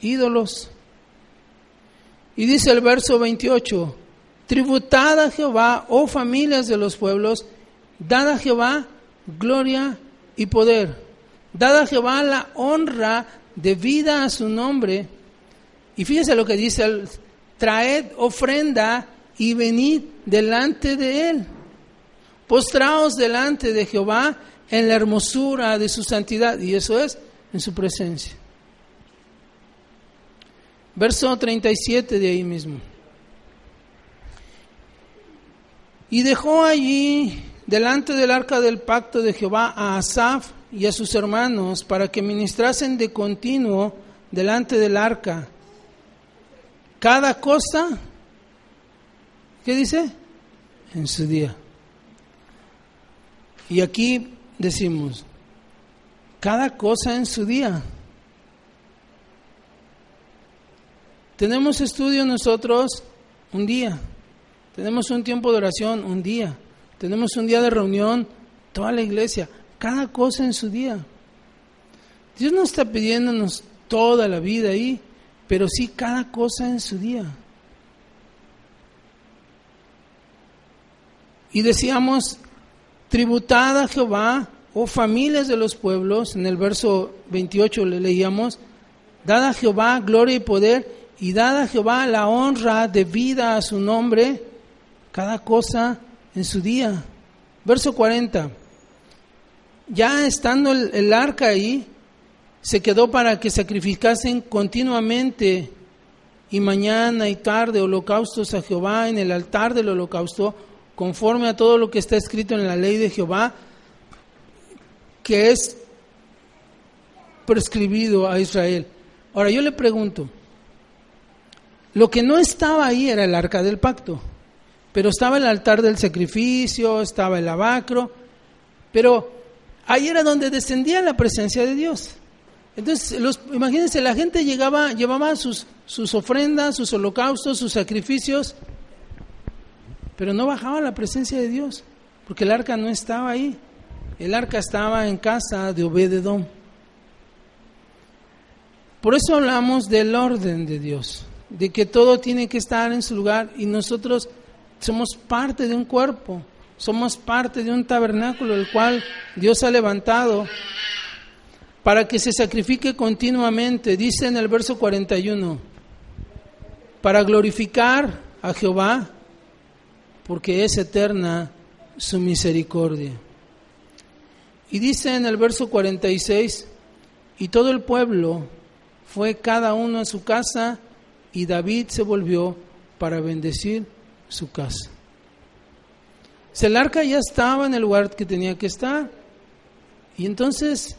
ídolos. Y dice el verso 28, tributad a Jehová, oh familias de los pueblos, dad a Jehová gloria y poder. Dad a Jehová la honra debida a su nombre. Y fíjese lo que dice, traed ofrenda y venid delante de él. Postraos delante de Jehová en la hermosura de su santidad, y eso es en su presencia. Verso 37 de ahí mismo. Y dejó allí delante del arca del pacto de Jehová a Asaf y a sus hermanos para que ministrasen de continuo delante del arca. Cada cosa, ¿qué dice? En su día. Y aquí decimos, cada cosa en su día. Tenemos estudio nosotros un día, tenemos un tiempo de oración un día, tenemos un día de reunión, toda la iglesia, cada cosa en su día. Dios no está pidiéndonos toda la vida ahí, pero sí cada cosa en su día. Y decíamos, Tributada a Jehová, oh familias de los pueblos, en el verso 28 le leíamos, dada a Jehová gloria y poder, y dada a Jehová la honra debida a su nombre, cada cosa en su día. Verso 40, ya estando el, el arca ahí, se quedó para que sacrificasen continuamente y mañana y tarde holocaustos a Jehová en el altar del holocausto, conforme a todo lo que está escrito en la ley de Jehová, que es prescribido a Israel. Ahora yo le pregunto, lo que no estaba ahí era el arca del pacto, pero estaba el altar del sacrificio, estaba el abacro, pero ahí era donde descendía la presencia de Dios. Entonces, los, imagínense, la gente llegaba, llevaba sus, sus ofrendas, sus holocaustos, sus sacrificios, pero no bajaba la presencia de Dios, porque el arca no estaba ahí. El arca estaba en casa de Obededón. Por eso hablamos del orden de Dios, de que todo tiene que estar en su lugar y nosotros somos parte de un cuerpo, somos parte de un tabernáculo el cual Dios ha levantado para que se sacrifique continuamente, dice en el verso 41, para glorificar a Jehová, porque es eterna su misericordia. Y dice en el verso 46, y todo el pueblo fue cada uno a su casa, y David se volvió para bendecir su casa. el arca ya estaba en el lugar que tenía que estar. Y entonces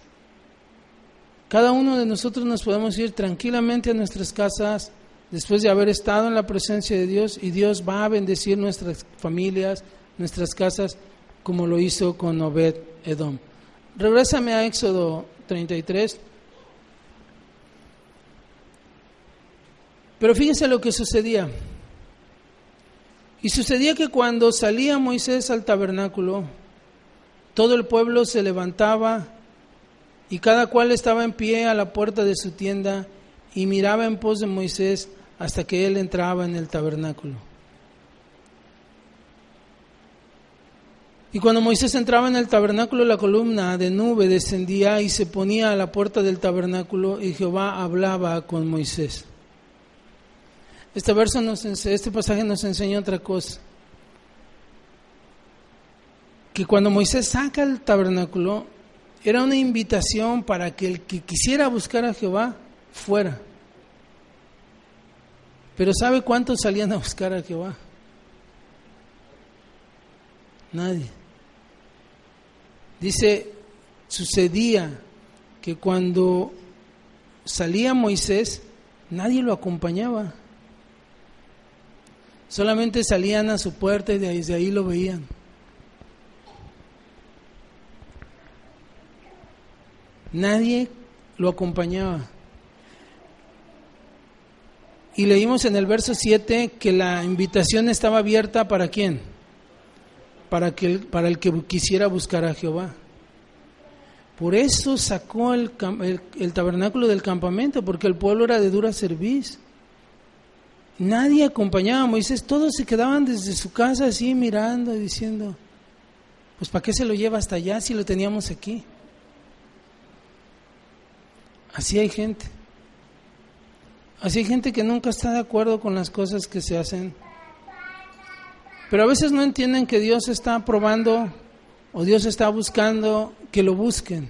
cada uno de nosotros nos podemos ir tranquilamente a nuestras casas después de haber estado en la presencia de Dios y Dios va a bendecir nuestras familias, nuestras casas, como lo hizo con Obed Edom. Regrésame a Éxodo 33. Pero fíjense lo que sucedía. Y sucedía que cuando salía Moisés al tabernáculo, todo el pueblo se levantaba y cada cual estaba en pie a la puerta de su tienda y miraba en pos de Moisés hasta que él entraba en el tabernáculo. Y cuando Moisés entraba en el tabernáculo, la columna de nube descendía y se ponía a la puerta del tabernáculo y Jehová hablaba con Moisés. Este verso nos este pasaje nos enseña otra cosa. Que cuando Moisés saca el tabernáculo, era una invitación para que el que quisiera buscar a Jehová fuera. Pero ¿sabe cuántos salían a buscar a Jehová? Nadie. Dice, sucedía que cuando salía Moisés, nadie lo acompañaba. Solamente salían a su puerta y desde ahí lo veían. Nadie lo acompañaba. Y leímos en el verso 7 que la invitación estaba abierta para quién? Para, que, para el que quisiera buscar a Jehová. Por eso sacó el, tabernáculo del campamento, porque el pueblo era de dura servicio. Nadie acompañaba a Moisés, todos se quedaban desde su casa así mirando y diciendo, pues ¿para qué se lo lleva hasta allá si lo teníamos aquí? Así hay gente. Así hay gente que nunca está de acuerdo con las cosas que se hacen. Pero a veces no entienden que Dios está probando o Dios está buscando que lo busquen.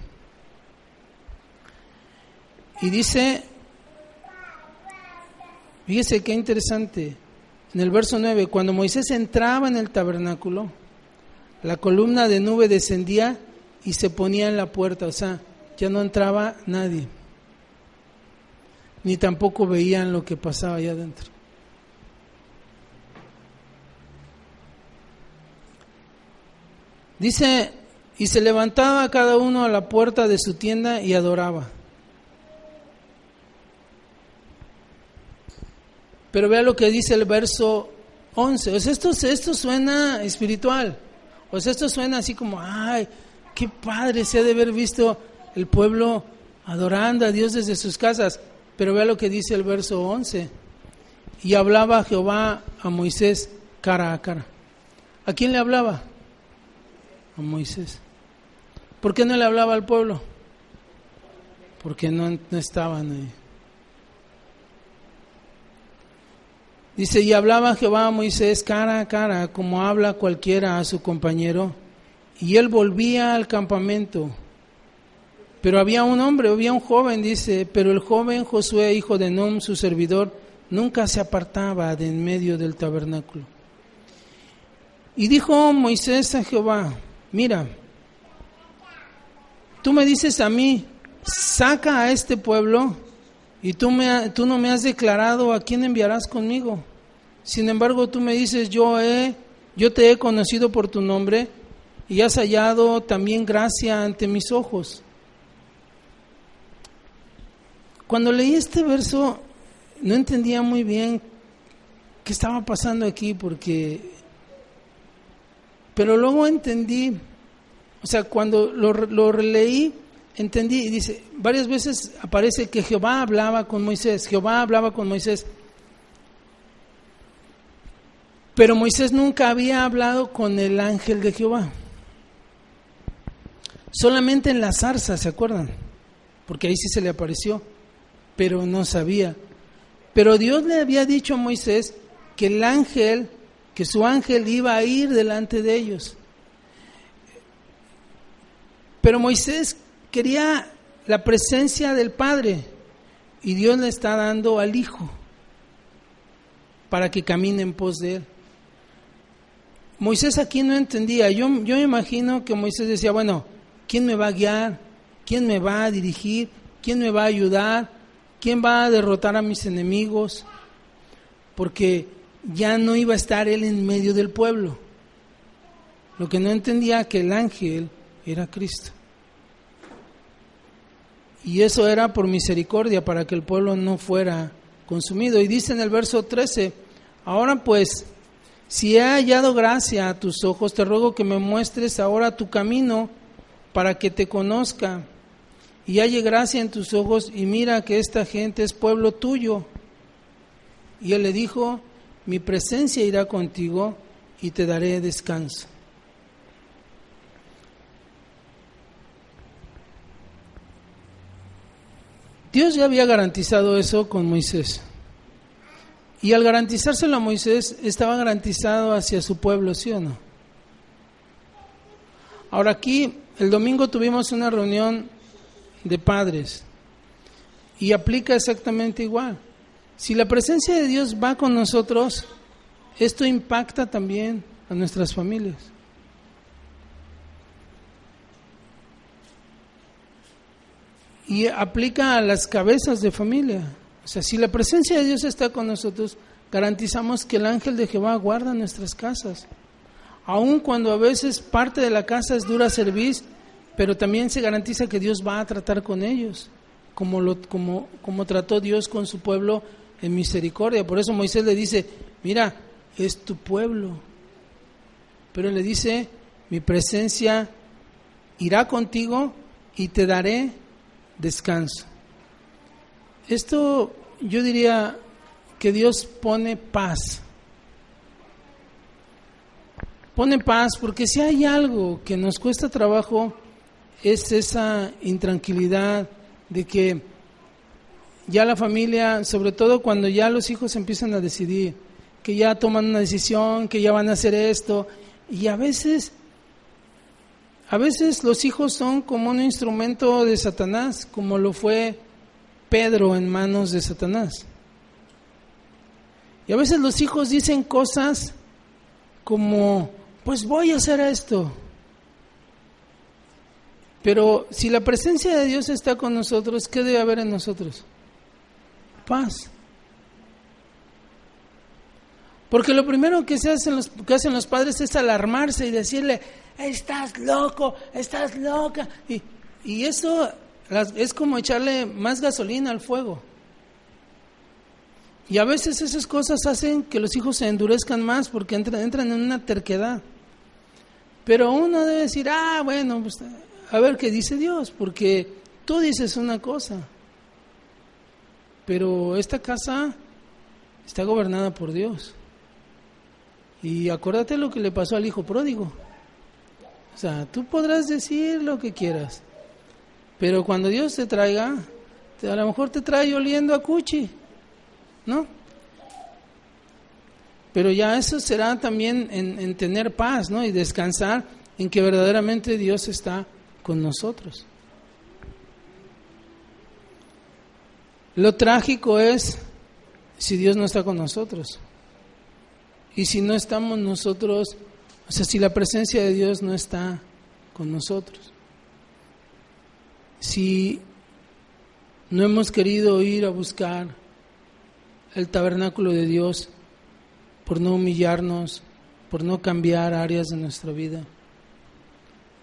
Y dice Fíjese qué interesante. En el verso 9, cuando Moisés entraba en el tabernáculo, la columna de nube descendía y se ponía en la puerta, o sea, ya no entraba nadie, ni tampoco veían lo que pasaba allá adentro. Dice, y se levantaba cada uno a la puerta de su tienda y adoraba. Pero vea lo que dice el verso 11. O sea, esto, esto suena espiritual. O sea, esto suena así como, ay, qué padre se ha de haber visto el pueblo adorando a Dios desde sus casas. Pero vea lo que dice el verso 11. Y hablaba Jehová a Moisés cara a cara. ¿A quién le hablaba? A Moisés. ¿Por qué no le hablaba al pueblo? Porque no, no estaban ahí. Dice, y hablaba Jehová a Moisés cara a cara, como habla cualquiera a su compañero. Y él volvía al campamento. Pero había un hombre, había un joven, dice, pero el joven Josué, hijo de Num, su servidor, nunca se apartaba de en medio del tabernáculo. Y dijo Moisés a Jehová, mira, tú me dices a mí, saca a este pueblo y tú, me, tú no me has declarado a quién enviarás conmigo. Sin embargo, tú me dices, yo, he, yo te he conocido por tu nombre y has hallado también gracia ante mis ojos. Cuando leí este verso, no entendía muy bien qué estaba pasando aquí, porque... Pero luego entendí, o sea, cuando lo, lo releí, entendí y dice, varias veces aparece que Jehová hablaba con Moisés, Jehová hablaba con Moisés. Pero Moisés nunca había hablado con el ángel de Jehová. Solamente en la zarza, ¿se acuerdan? porque ahí sí se le apareció, pero no sabía. Pero Dios le había dicho a Moisés que el ángel, que su ángel iba a ir delante de ellos. Pero Moisés quería la presencia del Padre y Dios le está dando al Hijo para que camine en pos de él. Moisés aquí no entendía. Yo, yo me imagino que Moisés decía, bueno, ¿quién me va a guiar? ¿Quién me va a dirigir? ¿Quién me va a ayudar? ¿Quién va a derrotar a mis enemigos? Porque ya no iba a estar él en medio del pueblo. Lo que no entendía que el ángel era Cristo. Y eso era por misericordia para que el pueblo no fuera consumido. Y dice en el verso 13, ahora pues, si he hallado gracia a tus ojos, te ruego que me muestres ahora tu camino para que te conozca y halle gracia en tus ojos y mira que esta gente es pueblo tuyo. Y él le dijo, mi presencia irá contigo y te daré descanso. Dios ya había garantizado eso con Moisés. Y al garantizárselo a Moisés, estaba garantizado hacia su pueblo, ¿sí o no? Ahora aquí, el domingo tuvimos una reunión de padres y aplica exactamente igual. Si la presencia de Dios va con nosotros, esto impacta también a nuestras familias. Y aplica a las cabezas de familia. O sea, si la presencia de Dios está con nosotros, garantizamos que el ángel de Jehová guarda nuestras casas. Aun cuando a veces parte de la casa es dura servir, pero también se garantiza que Dios va a tratar con ellos, como, lo, como, como trató Dios con su pueblo en misericordia. Por eso Moisés le dice, mira, es tu pueblo. Pero le dice, mi presencia irá contigo y te daré descanso. Esto yo diría que Dios pone paz. Pone paz porque si hay algo que nos cuesta trabajo es esa intranquilidad de que ya la familia, sobre todo cuando ya los hijos empiezan a decidir, que ya toman una decisión, que ya van a hacer esto, y a veces, a veces los hijos son como un instrumento de Satanás, como lo fue Pedro en manos de Satanás. Y a veces los hijos dicen cosas como, pues voy a hacer esto, pero si la presencia de Dios está con nosotros, ¿qué debe haber en nosotros? Paz. Porque lo primero que, se hacen los, que hacen los padres es alarmarse y decirle, estás loco, estás loca. Y, y eso es como echarle más gasolina al fuego. Y a veces esas cosas hacen que los hijos se endurezcan más porque entran, entran en una terquedad. Pero uno debe decir, ah, bueno, pues a ver qué dice Dios, porque tú dices una cosa, pero esta casa está gobernada por Dios. Y acuérdate lo que le pasó al hijo pródigo. O sea, tú podrás decir lo que quieras, pero cuando Dios te traiga, a lo mejor te trae oliendo a cuchi, ¿no? Pero ya eso será también en, en tener paz, ¿no? Y descansar en que verdaderamente Dios está con nosotros. Lo trágico es si Dios no está con nosotros. Y si no estamos nosotros, o sea, si la presencia de Dios no está con nosotros. Si no hemos querido ir a buscar el tabernáculo de Dios por no humillarnos, por no cambiar áreas de nuestra vida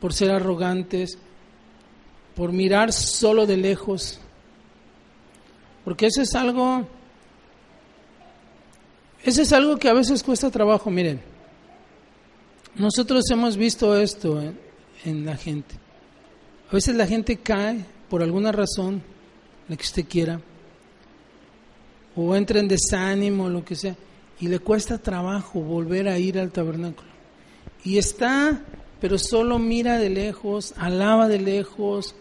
por ser arrogantes, por mirar solo de lejos. Porque eso es algo, eso es algo que a veces cuesta trabajo, miren. Nosotros hemos visto esto en, la gente. A veces la gente cae por alguna razón, la que usted quiera, o entra en desánimo, lo que sea, y le cuesta trabajo volver a ir al tabernáculo. Y está pero solo mira de lejos, alaba de lejos,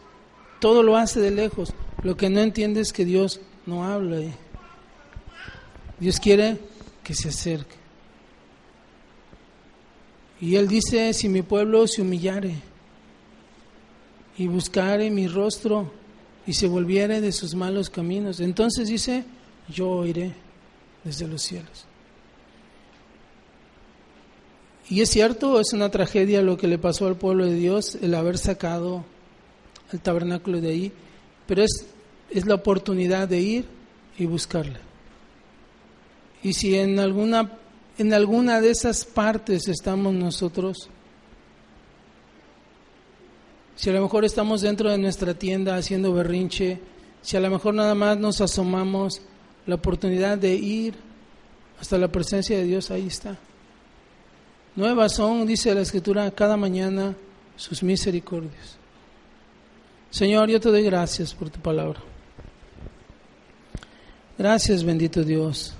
Todo lo hace de lejos. Lo que no entiende es que Dios no habla. Dios quiere que se acerque. Y Él dice, si mi pueblo se humillare y buscare mi rostro y se volviere de sus malos caminos, entonces dice, yo oiré desde los cielos. Y es cierto, es una tragedia lo que le pasó al pueblo de Dios, el haber sacado el tabernáculo de ahí, pero es, es la oportunidad de ir y buscarle. Y si en alguna, en alguna de esas partes estamos nosotros, si a lo mejor estamos dentro de nuestra tienda haciendo berrinche, si a lo mejor nada más nos asomamos, la oportunidad de ir hasta la presencia de Dios, ahí está. Nuevas son, dice la Escritura, cada mañana sus misericordias. Señor, yo te doy gracias por tu palabra. Gracias, bendito Dios.